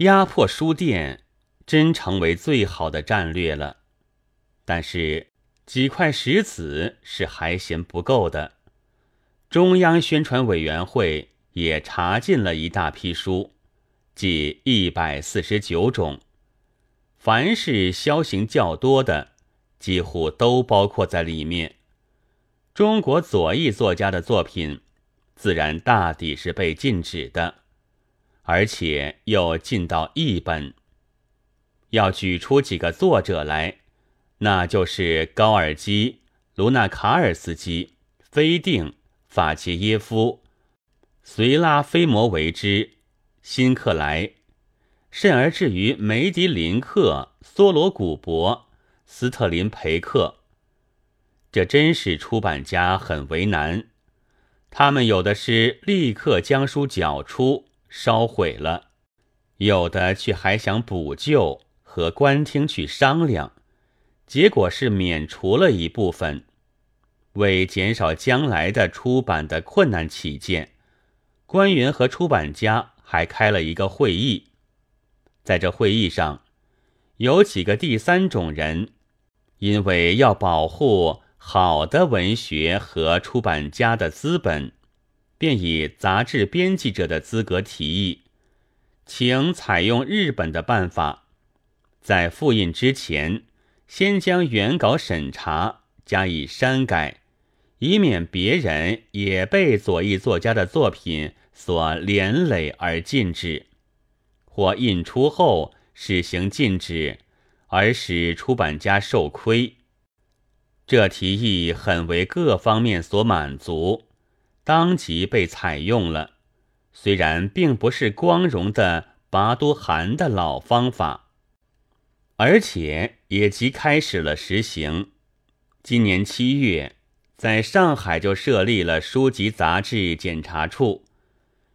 压迫书店，真成为最好的战略了。但是几块石子是还嫌不够的。中央宣传委员会也查禁了一大批书，即一百四十九种，凡是销行较多的，几乎都包括在里面。中国左翼作家的作品，自然大抵是被禁止的，而且又禁到一本。要举出几个作者来，那就是高尔基、卢纳卡尔斯基、菲定、法切耶夫、随拉菲摩维之、辛克莱，甚而至于梅迪林克、梭罗古博、斯特林培克。这真是出版家很为难，他们有的是立刻将书缴出烧毁了，有的却还想补救和官厅去商量，结果是免除了一部分。为减少将来的出版的困难起见，官员和出版家还开了一个会议，在这会议上，有几个第三种人，因为要保护。好的文学和出版家的资本，便以杂志编辑者的资格提议，请采用日本的办法，在复印之前，先将原稿审查，加以删改，以免别人也被左翼作家的作品所连累而禁止，或印出后实行禁止，而使出版家受亏。这提议很为各方面所满足，当即被采用了。虽然并不是光荣的拔都汗的老方法，而且也即开始了实行。今年七月，在上海就设立了书籍杂志检查处，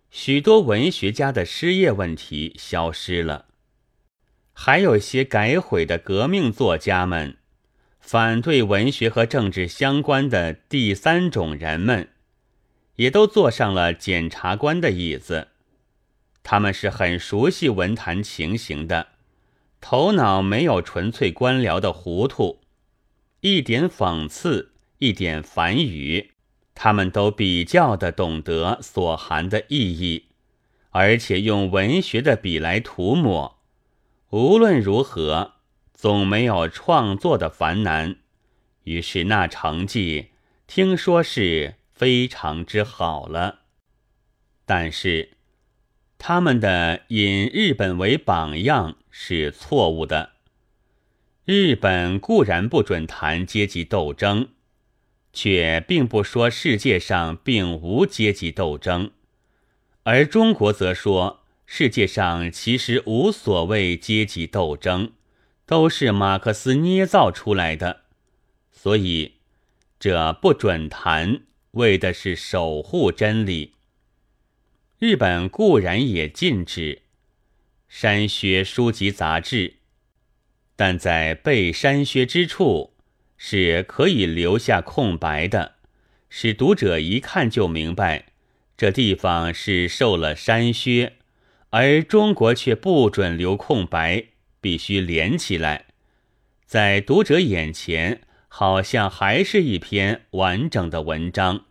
许多文学家的失业问题消失了，还有些改悔的革命作家们。反对文学和政治相关的第三种人们，也都坐上了检察官的椅子。他们是很熟悉文坛情形的，头脑没有纯粹官僚的糊涂，一点讽刺，一点反语，他们都比较的懂得所含的意义，而且用文学的笔来涂抹。无论如何。总没有创作的烦难，于是那成绩听说是非常之好了。但是他们的引日本为榜样是错误的。日本固然不准谈阶级斗争，却并不说世界上并无阶级斗争，而中国则说世界上其实无所谓阶级斗争。都是马克思捏造出来的，所以这不准谈，为的是守护真理。日本固然也禁止删削书籍杂志，但在被删削之处是可以留下空白的，使读者一看就明白这地方是受了删削，而中国却不准留空白。必须连起来，在读者眼前，好像还是一篇完整的文章，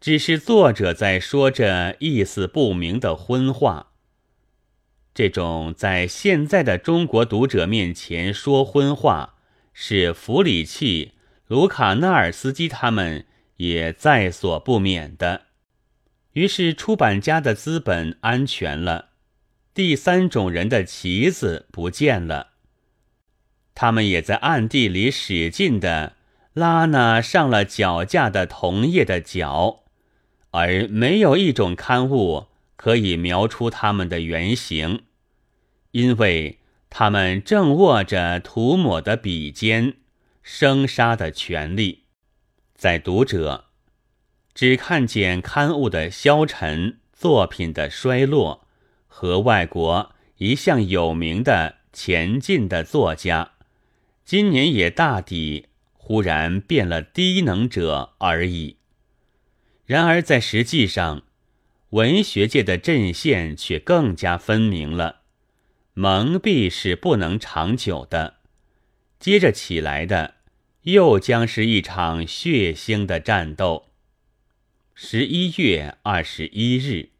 只是作者在说着意思不明的荤话。这种在现在的中国读者面前说荤话，是弗里契、卢卡纳尔斯基他们也在所不免的。于是出版家的资本安全了。第三种人的旗子不见了，他们也在暗地里使劲的拉那上了脚架的同业的脚，而没有一种刊物可以描出他们的原型，因为他们正握着涂抹的笔尖、生杀的权利，在读者只看见刊物的消沉、作品的衰落。和外国一向有名的前进的作家，今年也大抵忽然变了低能者而已。然而在实际上，文学界的阵线却更加分明了。蒙蔽是不能长久的。接着起来的，又将是一场血腥的战斗。十一月二十一日。